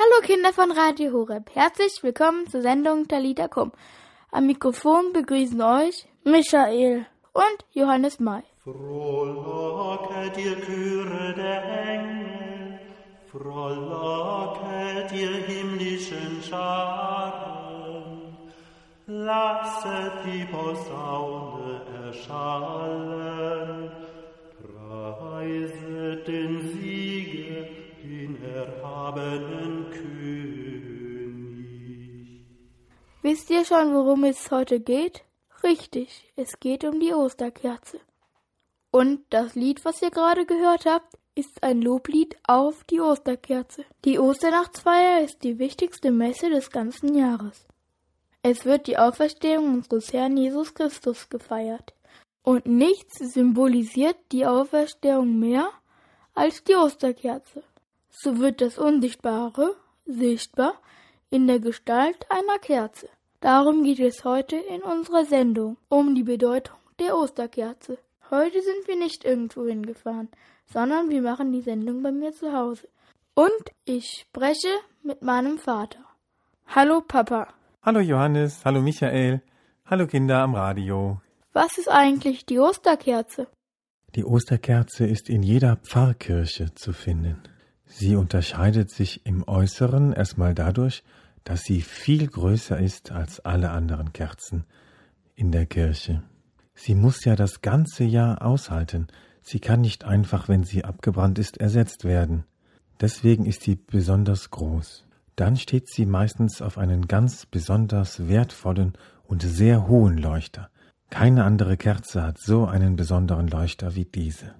Hallo Kinder von Radio Horeb, herzlich willkommen zur Sendung Talita Kum. Am Mikrofon begrüßen euch Michael und Johannes May. Frohlocke dir Chöre der Engel, frohlocke dir himmlischen Scharen, lasset die Posaune erschallen, preiset den Sieger, den erhabenen Wisst ihr schon, worum es heute geht? Richtig, es geht um die Osterkerze. Und das Lied, was ihr gerade gehört habt, ist ein Loblied auf die Osterkerze. Die Osternachtsfeier ist die wichtigste Messe des ganzen Jahres. Es wird die Auferstehung unseres Herrn Jesus Christus gefeiert. Und nichts symbolisiert die Auferstehung mehr als die Osterkerze. So wird das Unsichtbare sichtbar in der Gestalt einer Kerze. Darum geht es heute in unserer Sendung um die Bedeutung der Osterkerze. Heute sind wir nicht irgendwo hingefahren, sondern wir machen die Sendung bei mir zu Hause. Und ich spreche mit meinem Vater. Hallo Papa. Hallo Johannes, hallo Michael, hallo Kinder am Radio. Was ist eigentlich die Osterkerze? Die Osterkerze ist in jeder Pfarrkirche zu finden. Sie unterscheidet sich im Äußeren erstmal dadurch, dass sie viel größer ist als alle anderen Kerzen in der Kirche. Sie muss ja das ganze Jahr aushalten. Sie kann nicht einfach, wenn sie abgebrannt ist, ersetzt werden. Deswegen ist sie besonders groß. Dann steht sie meistens auf einen ganz besonders wertvollen und sehr hohen Leuchter. Keine andere Kerze hat so einen besonderen Leuchter wie diese.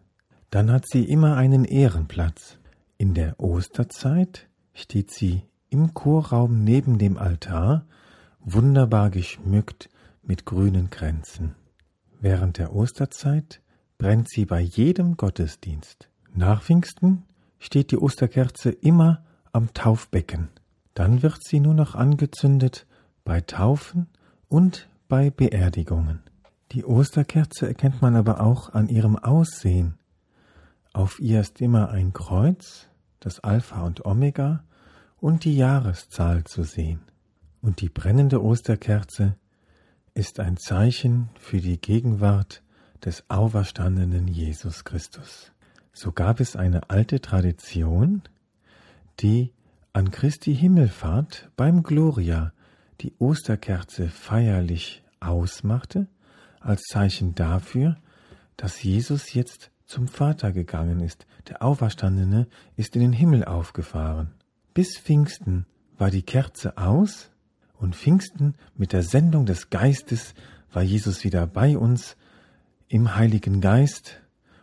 Dann hat sie immer einen Ehrenplatz. In der Osterzeit steht sie im Chorraum neben dem Altar, wunderbar geschmückt mit grünen Kränzen. Während der Osterzeit brennt sie bei jedem Gottesdienst. Nach Pfingsten steht die Osterkerze immer am Taufbecken. Dann wird sie nur noch angezündet bei Taufen und bei Beerdigungen. Die Osterkerze erkennt man aber auch an ihrem Aussehen. Auf ihr ist immer ein Kreuz, das Alpha und Omega und die Jahreszahl zu sehen. Und die brennende Osterkerze ist ein Zeichen für die Gegenwart des auferstandenen Jesus Christus. So gab es eine alte Tradition, die an Christi Himmelfahrt beim Gloria die Osterkerze feierlich ausmachte, als Zeichen dafür, dass Jesus jetzt zum Vater gegangen ist. Der Auferstandene ist in den Himmel aufgefahren. Bis Pfingsten war die Kerze aus und Pfingsten mit der Sendung des Geistes war Jesus wieder bei uns im Heiligen Geist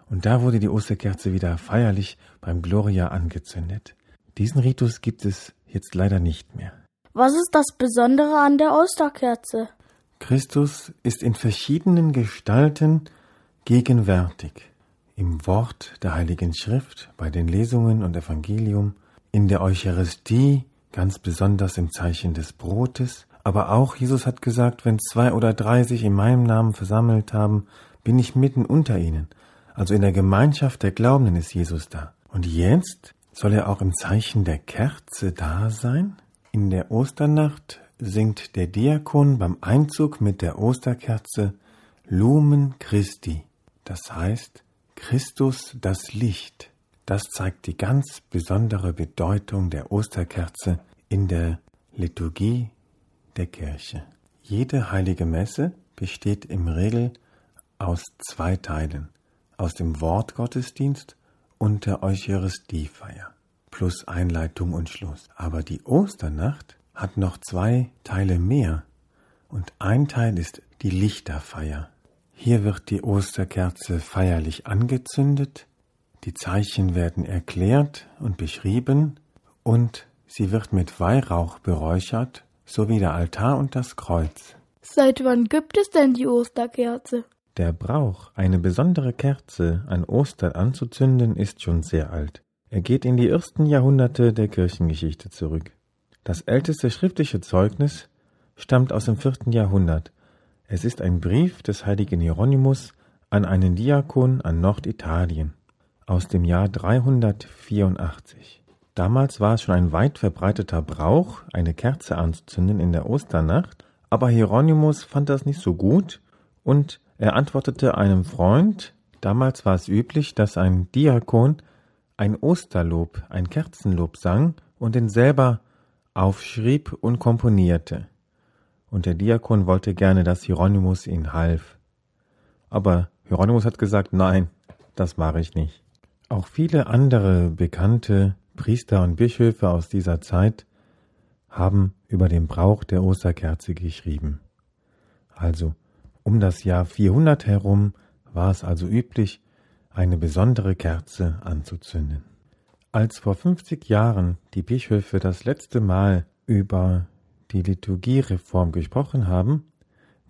und da wurde die Osterkerze wieder feierlich beim Gloria angezündet. Diesen Ritus gibt es jetzt leider nicht mehr. Was ist das Besondere an der Osterkerze? Christus ist in verschiedenen Gestalten gegenwärtig. Im Wort der Heiligen Schrift, bei den Lesungen und Evangelium, in der Eucharistie, ganz besonders im Zeichen des Brotes. Aber auch Jesus hat gesagt, wenn zwei oder drei sich in meinem Namen versammelt haben, bin ich mitten unter ihnen. Also in der Gemeinschaft der Glaubenden ist Jesus da. Und jetzt soll er auch im Zeichen der Kerze da sein? In der Osternacht singt der Diakon beim Einzug mit der Osterkerze Lumen Christi. Das heißt, Christus das Licht. Das zeigt die ganz besondere Bedeutung der Osterkerze in der Liturgie der Kirche. Jede heilige Messe besteht im Regel aus zwei Teilen, aus dem Wortgottesdienst und der Eucharistiefeier, plus Einleitung und Schluss. Aber die Osternacht hat noch zwei Teile mehr, und ein Teil ist die Lichterfeier. Hier wird die Osterkerze feierlich angezündet, die Zeichen werden erklärt und beschrieben und sie wird mit Weihrauch beräuchert, sowie der Altar und das Kreuz. Seit wann gibt es denn die Osterkerze? Der Brauch, eine besondere Kerze an Ostern anzuzünden, ist schon sehr alt. Er geht in die ersten Jahrhunderte der Kirchengeschichte zurück. Das älteste schriftliche Zeugnis stammt aus dem vierten Jahrhundert. Es ist ein Brief des heiligen Hieronymus an einen Diakon an Norditalien aus dem Jahr 384. Damals war es schon ein weit verbreiteter Brauch, eine Kerze anzuzünden in der Osternacht, aber Hieronymus fand das nicht so gut und er antwortete einem Freund, damals war es üblich, dass ein Diakon ein Osterlob, ein Kerzenlob sang und den selber aufschrieb und komponierte. Und der Diakon wollte gerne, dass Hieronymus ihn half. Aber Hieronymus hat gesagt, nein, das mache ich nicht. Auch viele andere bekannte Priester und Bischöfe aus dieser Zeit haben über den Brauch der Osterkerze geschrieben. Also um das Jahr 400 herum war es also üblich, eine besondere Kerze anzuzünden. Als vor 50 Jahren die Bischöfe das letzte Mal über die Liturgiereform gesprochen haben,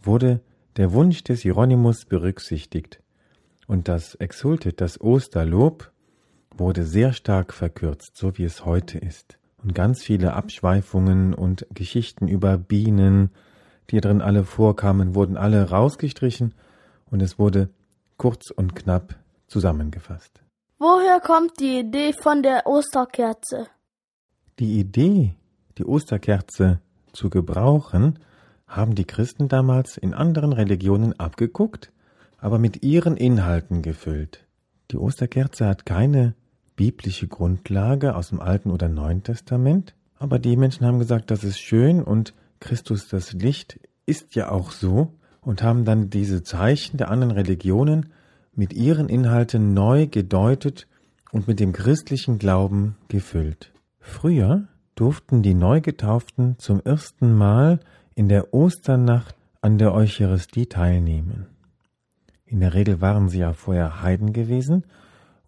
wurde der Wunsch des Hieronymus berücksichtigt und das Exultet, das Osterlob, wurde sehr stark verkürzt, so wie es heute ist. Und ganz viele Abschweifungen und Geschichten über Bienen, die drin alle vorkamen, wurden alle rausgestrichen und es wurde kurz und knapp zusammengefasst. Woher kommt die Idee von der Osterkerze? Die Idee, die Osterkerze zu gebrauchen, haben die Christen damals in anderen Religionen abgeguckt, aber mit ihren Inhalten gefüllt. Die Osterkerze hat keine biblische Grundlage aus dem Alten oder Neuen Testament, aber die Menschen haben gesagt, das ist schön und Christus das Licht ist ja auch so und haben dann diese Zeichen der anderen Religionen mit ihren Inhalten neu gedeutet und mit dem christlichen Glauben gefüllt. Früher durften die Neugetauften zum ersten Mal in der Osternacht an der Eucharistie teilnehmen. In der Regel waren sie ja vorher Heiden gewesen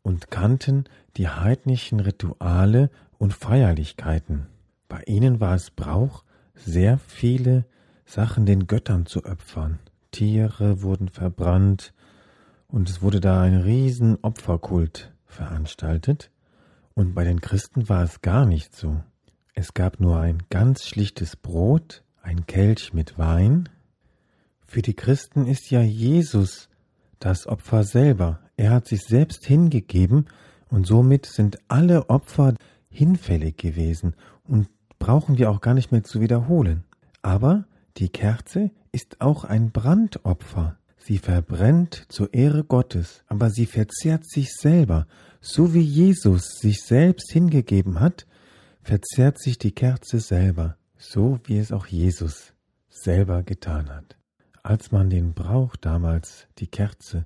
und kannten die heidnischen Rituale und Feierlichkeiten. Bei ihnen war es Brauch, sehr viele Sachen den Göttern zu opfern. Tiere wurden verbrannt und es wurde da ein riesen Opferkult veranstaltet. Und bei den Christen war es gar nicht so. Es gab nur ein ganz schlichtes Brot, ein Kelch mit Wein. Für die Christen ist ja Jesus das Opfer selber. Er hat sich selbst hingegeben und somit sind alle Opfer hinfällig gewesen und brauchen wir auch gar nicht mehr zu wiederholen. Aber die Kerze ist auch ein Brandopfer. Sie verbrennt zur Ehre Gottes, aber sie verzehrt sich selber. So wie Jesus sich selbst hingegeben hat, verzehrt sich die Kerze selber, so wie es auch Jesus selber getan hat. Als man den Brauch damals, die Kerze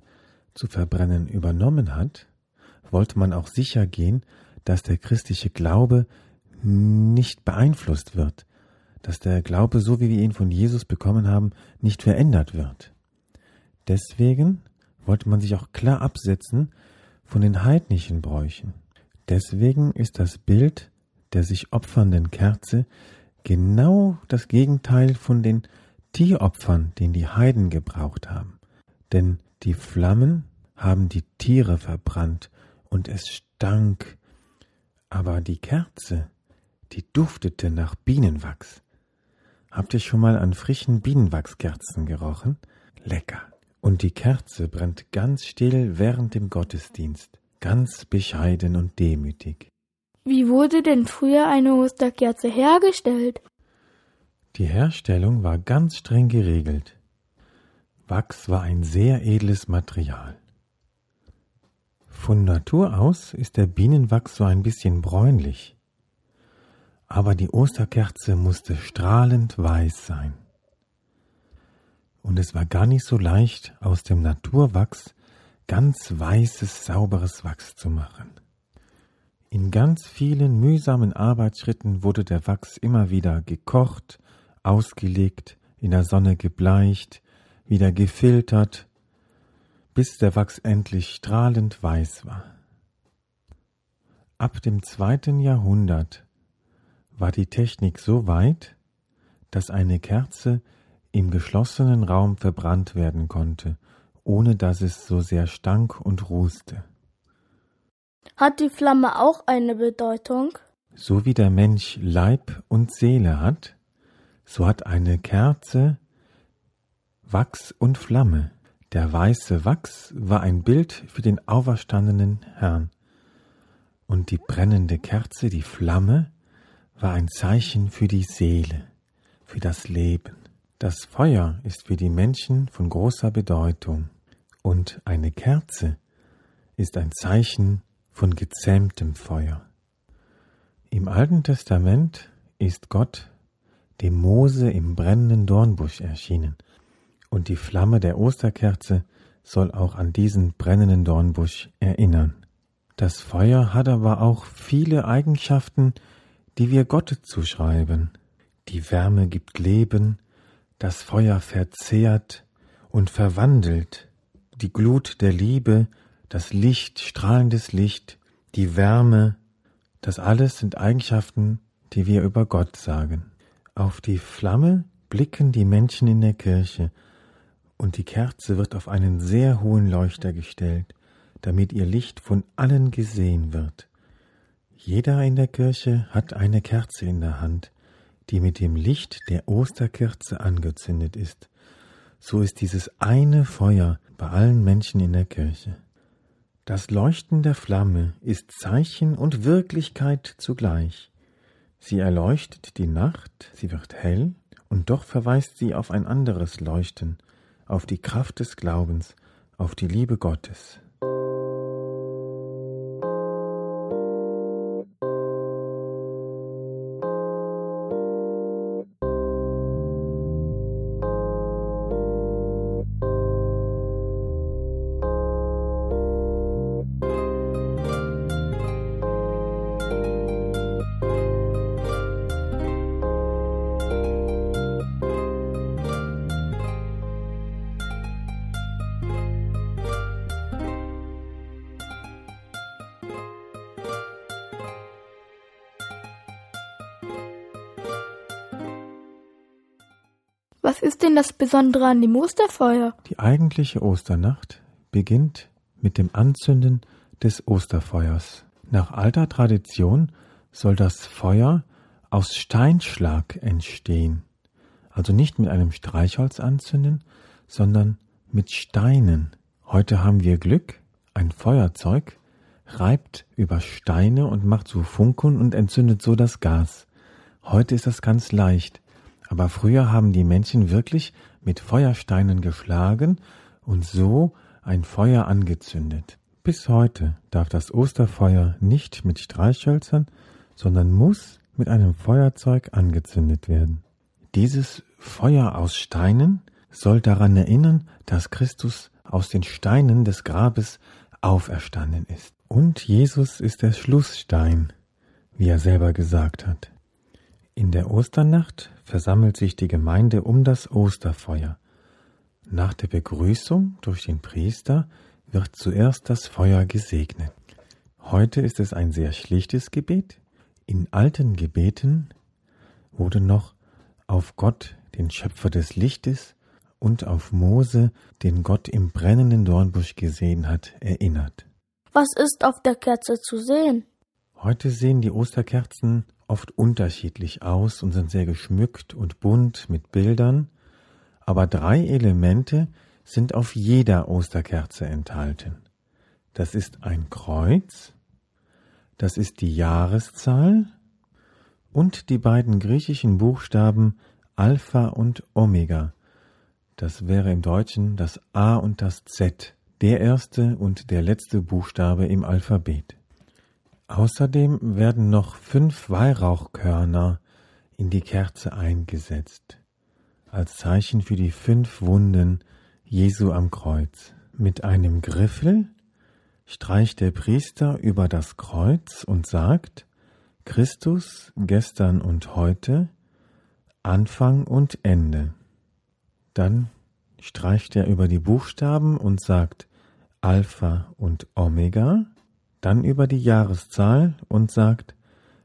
zu verbrennen übernommen hat, wollte man auch sicher gehen, dass der christliche Glaube nicht beeinflusst wird, dass der Glaube, so wie wir ihn von Jesus bekommen haben, nicht verändert wird. Deswegen wollte man sich auch klar absetzen von den heidnischen Bräuchen. Deswegen ist das Bild der sich opfernden Kerze genau das Gegenteil von den Tieropfern, den die Heiden gebraucht haben. Denn die Flammen haben die Tiere verbrannt und es stank. Aber die Kerze, die duftete nach Bienenwachs. Habt ihr schon mal an frischen Bienenwachskerzen gerochen? Lecker. Und die Kerze brennt ganz still während dem Gottesdienst, ganz bescheiden und demütig. Wie wurde denn früher eine Osterkerze hergestellt? Die Herstellung war ganz streng geregelt. Wachs war ein sehr edles Material. Von Natur aus ist der Bienenwachs so ein bisschen bräunlich, aber die Osterkerze musste strahlend weiß sein. Und es war gar nicht so leicht, aus dem Naturwachs ganz weißes, sauberes Wachs zu machen. In ganz vielen mühsamen Arbeitsschritten wurde der Wachs immer wieder gekocht, ausgelegt, in der Sonne gebleicht, wieder gefiltert, bis der Wachs endlich strahlend weiß war. Ab dem zweiten Jahrhundert war die Technik so weit, dass eine Kerze im geschlossenen Raum verbrannt werden konnte, ohne dass es so sehr stank und rußte. Hat die Flamme auch eine Bedeutung? So wie der Mensch Leib und Seele hat, so hat eine Kerze Wachs und Flamme. Der weiße Wachs war ein Bild für den auferstandenen Herrn. Und die brennende Kerze, die Flamme, war ein Zeichen für die Seele, für das Leben. Das Feuer ist für die Menschen von großer Bedeutung und eine Kerze ist ein Zeichen von gezähmtem Feuer. Im Alten Testament ist Gott dem Mose im brennenden Dornbusch erschienen, und die Flamme der Osterkerze soll auch an diesen brennenden Dornbusch erinnern. Das Feuer hat aber auch viele Eigenschaften, die wir Gott zuschreiben. Die Wärme gibt Leben, das Feuer verzehrt und verwandelt, die Glut der Liebe, das Licht, strahlendes Licht, die Wärme, das alles sind Eigenschaften, die wir über Gott sagen. Auf die Flamme blicken die Menschen in der Kirche, und die Kerze wird auf einen sehr hohen Leuchter gestellt, damit ihr Licht von allen gesehen wird. Jeder in der Kirche hat eine Kerze in der Hand, die mit dem Licht der Osterkerze angezündet ist. So ist dieses eine Feuer bei allen Menschen in der Kirche. Das Leuchten der Flamme ist Zeichen und Wirklichkeit zugleich. Sie erleuchtet die Nacht, sie wird hell, und doch verweist sie auf ein anderes Leuchten, auf die Kraft des Glaubens, auf die Liebe Gottes. Ist denn das Besondere an dem Osterfeuer? Die eigentliche Osternacht beginnt mit dem Anzünden des Osterfeuers. Nach alter Tradition soll das Feuer aus Steinschlag entstehen. Also nicht mit einem Streichholz anzünden, sondern mit Steinen. Heute haben wir Glück, ein Feuerzeug reibt über Steine und macht so Funken und entzündet so das Gas. Heute ist das ganz leicht. Aber früher haben die Menschen wirklich mit Feuersteinen geschlagen und so ein Feuer angezündet. Bis heute darf das Osterfeuer nicht mit Streichhölzern, sondern muss mit einem Feuerzeug angezündet werden. Dieses Feuer aus Steinen soll daran erinnern, dass Christus aus den Steinen des Grabes auferstanden ist. Und Jesus ist der Schlussstein, wie er selber gesagt hat. In der Osternacht versammelt sich die Gemeinde um das Osterfeuer. Nach der Begrüßung durch den Priester wird zuerst das Feuer gesegnet. Heute ist es ein sehr schlichtes Gebet. In alten Gebeten wurde noch auf Gott, den Schöpfer des Lichtes, und auf Mose, den Gott im brennenden Dornbusch gesehen hat, erinnert. Was ist auf der Kerze zu sehen? Heute sehen die Osterkerzen oft unterschiedlich aus und sind sehr geschmückt und bunt mit Bildern, aber drei Elemente sind auf jeder Osterkerze enthalten. Das ist ein Kreuz, das ist die Jahreszahl und die beiden griechischen Buchstaben Alpha und Omega. Das wäre im Deutschen das A und das Z, der erste und der letzte Buchstabe im Alphabet. Außerdem werden noch fünf Weihrauchkörner in die Kerze eingesetzt, als Zeichen für die fünf Wunden Jesu am Kreuz. Mit einem Griffel streicht der Priester über das Kreuz und sagt Christus gestern und heute, Anfang und Ende. Dann streicht er über die Buchstaben und sagt Alpha und Omega, dann über die Jahreszahl und sagt,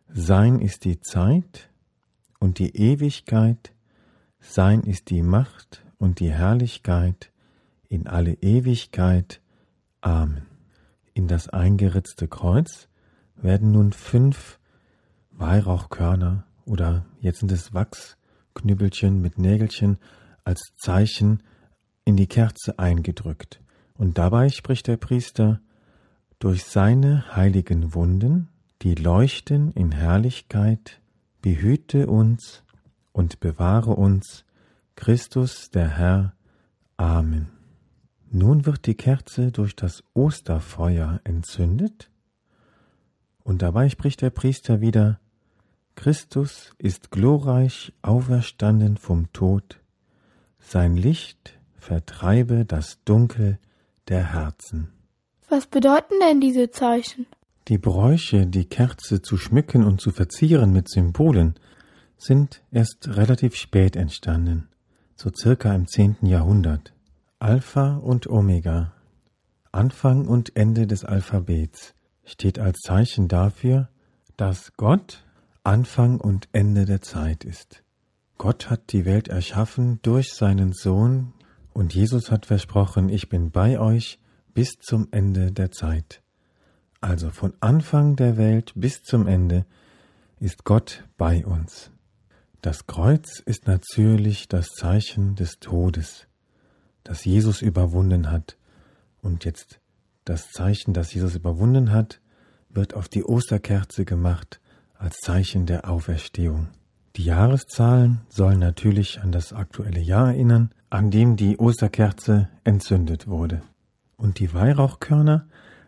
Sein ist die Zeit und die Ewigkeit, Sein ist die Macht und die Herrlichkeit in alle Ewigkeit. Amen. In das eingeritzte Kreuz werden nun fünf Weihrauchkörner oder jetzt sind es Wachsknüppelchen mit Nägelchen als Zeichen in die Kerze eingedrückt. Und dabei spricht der Priester durch seine heiligen Wunden, die leuchten in Herrlichkeit, behüte uns und bewahre uns, Christus der Herr. Amen. Nun wird die Kerze durch das Osterfeuer entzündet, und dabei spricht der Priester wieder, Christus ist glorreich auferstanden vom Tod, sein Licht vertreibe das Dunkel der Herzen. Was bedeuten denn diese Zeichen? Die Bräuche, die Kerze zu schmücken und zu verzieren mit Symbolen, sind erst relativ spät entstanden, so circa im zehnten Jahrhundert. Alpha und Omega, Anfang und Ende des Alphabets, steht als Zeichen dafür, dass Gott Anfang und Ende der Zeit ist. Gott hat die Welt erschaffen durch seinen Sohn und Jesus hat versprochen, ich bin bei euch bis zum Ende der Zeit. Also von Anfang der Welt bis zum Ende ist Gott bei uns. Das Kreuz ist natürlich das Zeichen des Todes, das Jesus überwunden hat. Und jetzt das Zeichen, das Jesus überwunden hat, wird auf die Osterkerze gemacht als Zeichen der Auferstehung. Die Jahreszahlen sollen natürlich an das aktuelle Jahr erinnern, an dem die Osterkerze entzündet wurde. Und die Weihrauchkörner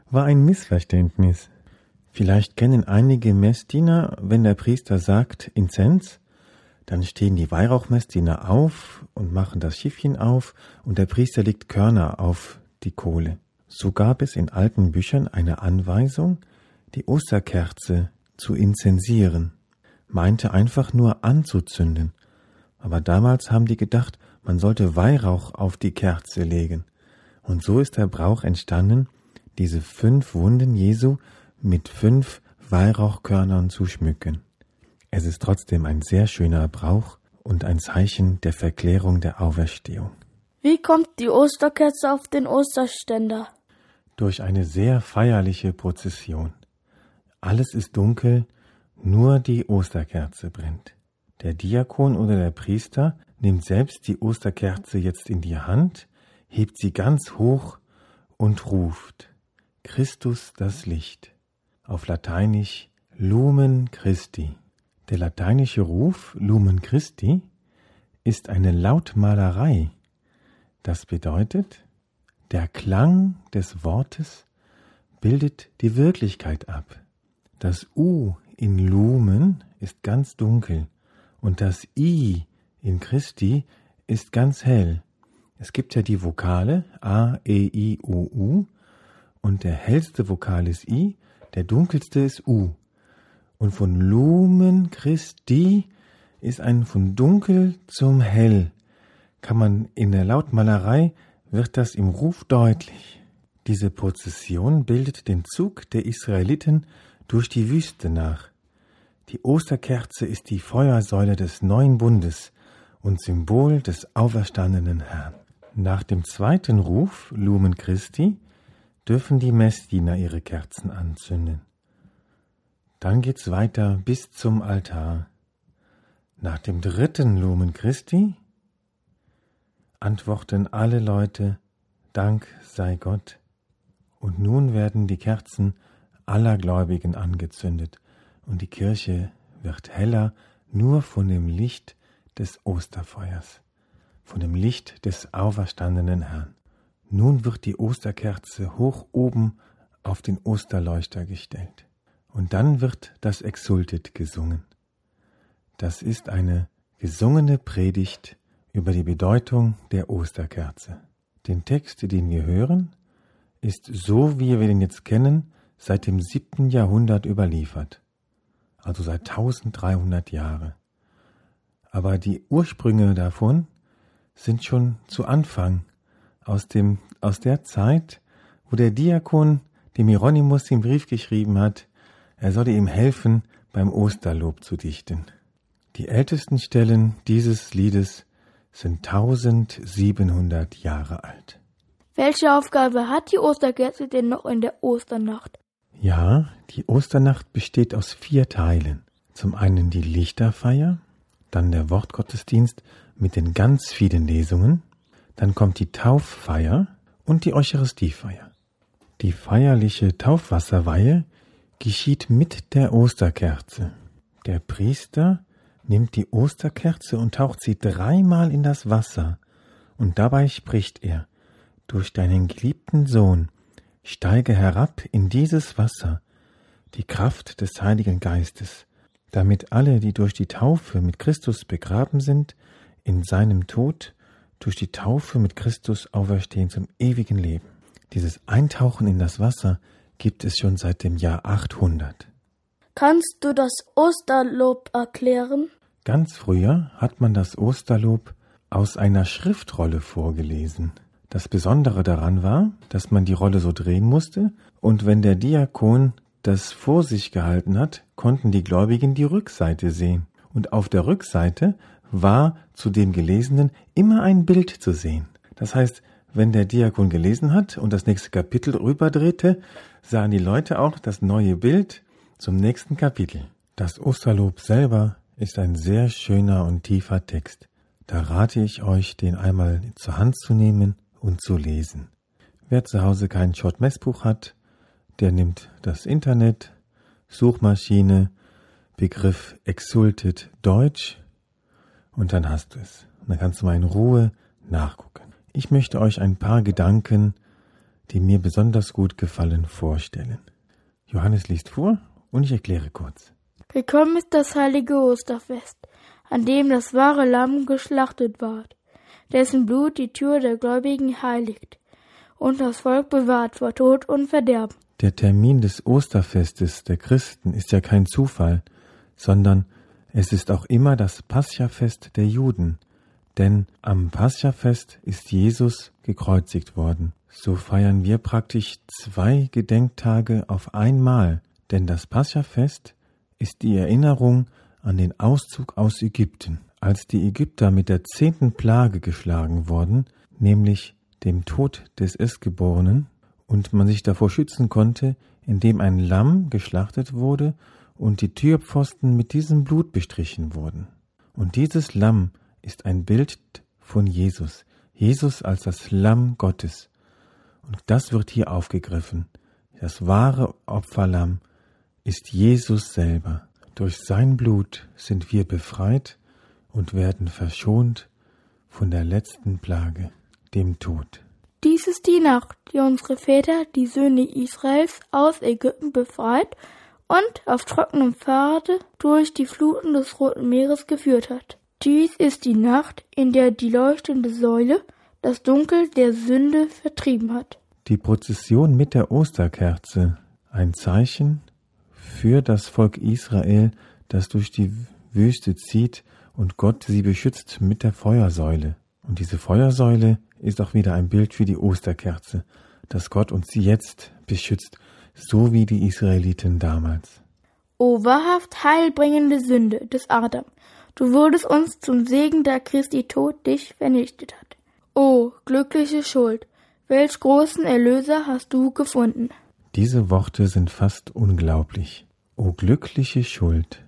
war ein Missverständnis. Vielleicht kennen einige Messdiener, wenn der Priester sagt Inzens, dann stehen die Weihrauchmessdiener auf und machen das Schiffchen auf und der Priester legt Körner auf die Kohle. So gab es in alten Büchern eine Anweisung, die Osterkerze zu inzensieren, meinte einfach nur anzuzünden. Aber damals haben die gedacht, man sollte Weihrauch auf die Kerze legen. Und so ist der Brauch entstanden, diese fünf Wunden Jesu mit fünf Weihrauchkörnern zu schmücken. Es ist trotzdem ein sehr schöner Brauch und ein Zeichen der Verklärung der Auferstehung. Wie kommt die Osterkerze auf den Osterständer? Durch eine sehr feierliche Prozession. Alles ist dunkel, nur die Osterkerze brennt. Der Diakon oder der Priester nimmt selbst die Osterkerze jetzt in die Hand hebt sie ganz hoch und ruft Christus das Licht. Auf Lateinisch Lumen Christi. Der lateinische Ruf Lumen Christi ist eine Lautmalerei. Das bedeutet, der Klang des Wortes bildet die Wirklichkeit ab. Das U in Lumen ist ganz dunkel und das I in Christi ist ganz hell. Es gibt ja die Vokale A, E, I, O, U und der hellste Vokal ist I, der dunkelste ist U. Und von Lumen Christi ist ein von dunkel zum hell. Kann man in der Lautmalerei wird das im Ruf deutlich. Diese Prozession bildet den Zug der Israeliten durch die Wüste nach. Die Osterkerze ist die Feuersäule des neuen Bundes und Symbol des auferstandenen Herrn. Nach dem zweiten Ruf Lumen Christi dürfen die Messdiener ihre Kerzen anzünden. Dann geht's weiter bis zum Altar. Nach dem dritten Lumen Christi antworten alle Leute Dank sei Gott. Und nun werden die Kerzen aller Gläubigen angezündet und die Kirche wird heller nur von dem Licht des Osterfeuers von dem Licht des auferstandenen Herrn. Nun wird die Osterkerze hoch oben auf den Osterleuchter gestellt. Und dann wird das Exultet gesungen. Das ist eine gesungene Predigt über die Bedeutung der Osterkerze. Den Text, den wir hören, ist so, wie wir den jetzt kennen, seit dem siebten Jahrhundert überliefert, also seit 1300 Jahre. Aber die Ursprünge davon sind schon zu Anfang aus, dem, aus der Zeit, wo der Diakon dem Hieronymus den Brief geschrieben hat, er solle ihm helfen, beim Osterlob zu dichten. Die ältesten Stellen dieses Liedes sind 1700 Jahre alt. Welche Aufgabe hat die Osterkerze denn noch in der Osternacht? Ja, die Osternacht besteht aus vier Teilen. Zum einen die Lichterfeier, dann der Wortgottesdienst mit den ganz vielen Lesungen, dann kommt die Tauffeier und die Eucharistiefeier. Die feierliche Taufwasserweihe geschieht mit der Osterkerze. Der Priester nimmt die Osterkerze und taucht sie dreimal in das Wasser, und dabei spricht er, durch deinen geliebten Sohn, steige herab in dieses Wasser, die Kraft des Heiligen Geistes, damit alle, die durch die Taufe mit Christus begraben sind, in seinem Tod durch die Taufe mit Christus auferstehen zum ewigen Leben. Dieses Eintauchen in das Wasser gibt es schon seit dem Jahr 800. Kannst du das Osterlob erklären? Ganz früher hat man das Osterlob aus einer Schriftrolle vorgelesen. Das Besondere daran war, dass man die Rolle so drehen musste, und wenn der Diakon das vor sich gehalten hat, konnten die Gläubigen die Rückseite sehen. Und auf der Rückseite war zu dem Gelesenen immer ein Bild zu sehen. Das heißt, wenn der Diakon gelesen hat und das nächste Kapitel rüberdrehte, sahen die Leute auch das neue Bild zum nächsten Kapitel. Das Osterlob selber ist ein sehr schöner und tiefer Text. Da rate ich euch, den einmal zur Hand zu nehmen und zu lesen. Wer zu Hause kein Short-Messbuch hat, der nimmt das Internet, Suchmaschine, Begriff Exulted Deutsch und dann hast du es. Und dann kannst du mal in Ruhe nachgucken. Ich möchte euch ein paar Gedanken, die mir besonders gut gefallen, vorstellen. Johannes liest vor und ich erkläre kurz. Gekommen ist das heilige Osterfest, an dem das wahre Lamm geschlachtet ward, dessen Blut die Tür der Gläubigen heiligt und das Volk bewahrt vor Tod und Verderben. Der Termin des Osterfestes der Christen ist ja kein Zufall, sondern es ist auch immer das Paschafest der Juden, denn am Paschafest ist Jesus gekreuzigt worden. So feiern wir praktisch zwei Gedenktage auf einmal, denn das Paschafest ist die Erinnerung an den Auszug aus Ägypten, als die Ägypter mit der zehnten Plage geschlagen wurden, nämlich dem Tod des Erstgeborenen, und man sich davor schützen konnte, indem ein Lamm geschlachtet wurde und die Türpfosten mit diesem Blut bestrichen wurden. Und dieses Lamm ist ein Bild von Jesus, Jesus als das Lamm Gottes. Und das wird hier aufgegriffen. Das wahre Opferlamm ist Jesus selber. Durch sein Blut sind wir befreit und werden verschont von der letzten Plage, dem Tod. Dies ist die Nacht, die unsere Väter, die Söhne Israels, aus Ägypten befreit und auf trockenem Pfade durch die Fluten des Roten Meeres geführt hat. Dies ist die Nacht, in der die leuchtende Säule das Dunkel der Sünde vertrieben hat. Die Prozession mit der Osterkerze, ein Zeichen für das Volk Israel, das durch die Wüste zieht und Gott sie beschützt mit der Feuersäule. Und diese Feuersäule ist auch wieder ein Bild für die Osterkerze, dass Gott uns jetzt beschützt, so wie die Israeliten damals. O wahrhaft heilbringende Sünde des Adam, du wurdest uns zum Segen, da Christi Tod dich vernichtet hat. O glückliche Schuld, welch großen Erlöser hast du gefunden. Diese Worte sind fast unglaublich. O glückliche Schuld,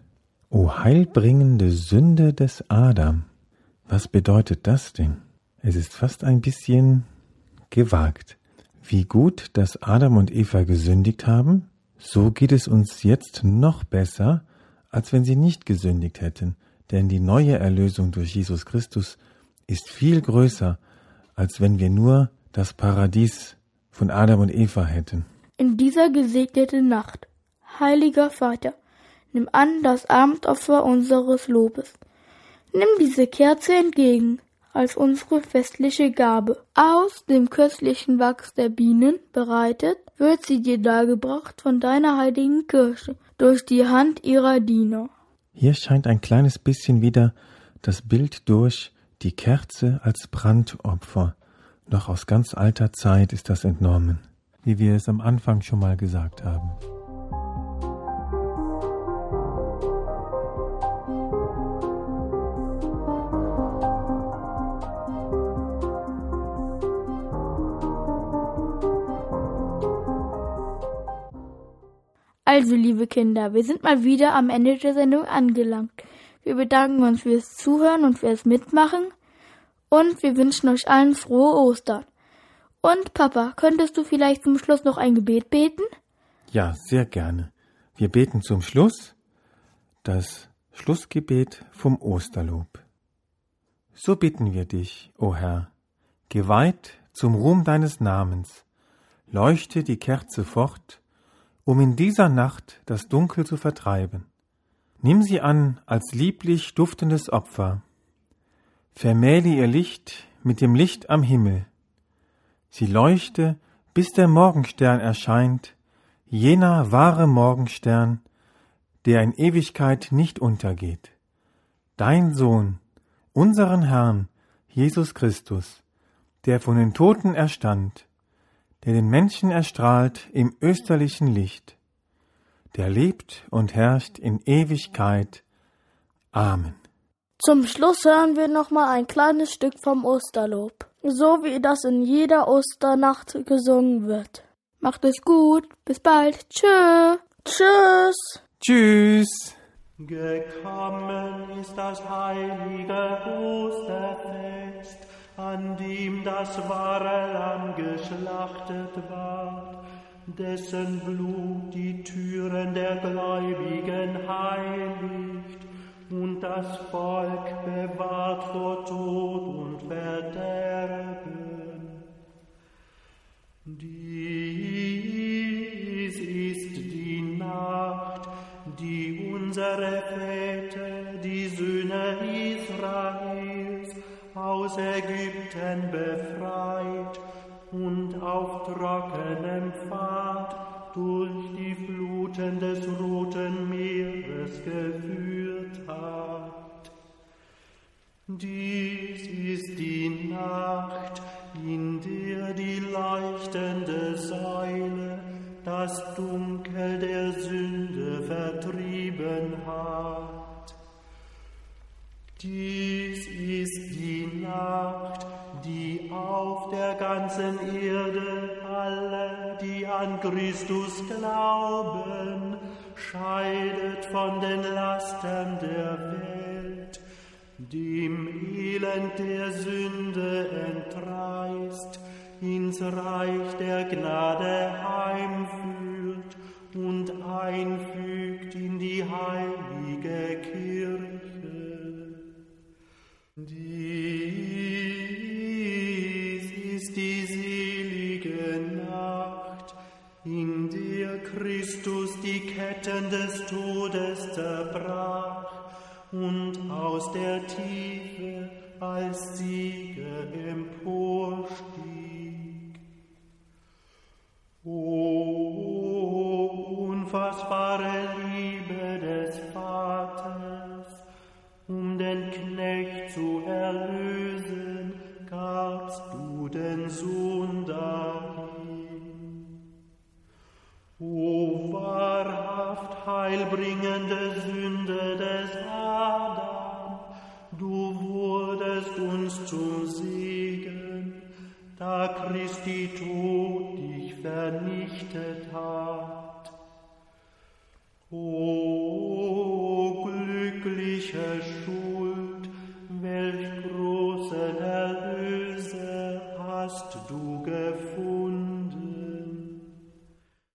o heilbringende Sünde des Adam. Was bedeutet das denn? Es ist fast ein bisschen gewagt. Wie gut, dass Adam und Eva gesündigt haben, so geht es uns jetzt noch besser, als wenn sie nicht gesündigt hätten, denn die neue Erlösung durch Jesus Christus ist viel größer, als wenn wir nur das Paradies von Adam und Eva hätten. In dieser gesegneten Nacht, heiliger Vater, nimm an das Abendopfer unseres Lobes. Nimm diese Kerze entgegen, als unsere festliche Gabe. Aus dem köstlichen Wachs der Bienen bereitet, wird sie dir dargebracht von deiner heiligen Kirche durch die Hand ihrer Diener. Hier scheint ein kleines bisschen wieder das Bild durch die Kerze als Brandopfer. Noch aus ganz alter Zeit ist das entnommen, wie wir es am Anfang schon mal gesagt haben. Also, liebe Kinder, wir sind mal wieder am Ende der Sendung angelangt. Wir bedanken uns fürs Zuhören und fürs Mitmachen und wir wünschen euch allen frohe Ostern. Und Papa, könntest du vielleicht zum Schluss noch ein Gebet beten? Ja, sehr gerne. Wir beten zum Schluss das Schlussgebet vom Osterlob. So bitten wir dich, o Herr, geweiht zum Ruhm deines Namens, leuchte die Kerze fort, um in dieser Nacht das Dunkel zu vertreiben. Nimm sie an als lieblich duftendes Opfer, vermähle ihr Licht mit dem Licht am Himmel. Sie leuchte, bis der Morgenstern erscheint, jener wahre Morgenstern, der in Ewigkeit nicht untergeht. Dein Sohn, unseren Herrn, Jesus Christus, der von den Toten erstand, der den Menschen erstrahlt im österlichen Licht, der lebt und herrscht in Ewigkeit. Amen. Zum Schluss hören wir noch mal ein kleines Stück vom Osterlob, so wie das in jeder Osternacht gesungen wird. Macht es gut, bis bald. Tschö. Tschüss. Tschüss. Gekommen ist das heilige Osterfest, an dem das wahre Lamm geschlachtet ward, dessen Blut die Türen der Gläubigen heiligt und das Volk bewahrt vor Tod und Verderben. Dies ist die Nacht, die unsere Väter, aus Ägypten befreit und auf trockenem Pfad durch die Fluten des Roten Meeres geführt hat. Dies ist die Nacht, in der die leuchtende Säule das Dunkel der Sünde vertrieben hat. Dies ist die Nacht, die auf der ganzen Erde alle, die an Christus glauben, scheidet von den Lasten der Welt, dem Elend der Sünde entreißt, ins Reich der Gnade heimführt und einfügt in die heilige Kirche. Die Ketten des Todes zerbrach und aus der Tiefe als Sieger emporstieg. O unfassbare Liebe des Vaters, um den Knecht zu erlösen, gabst du den Sohn dahin. Heilbringende Sünde des Adam, du wurdest uns zum Segen, da Christi Tod dich vernichtet hat. O glückliche Schuld, welch großen Erlöser hast du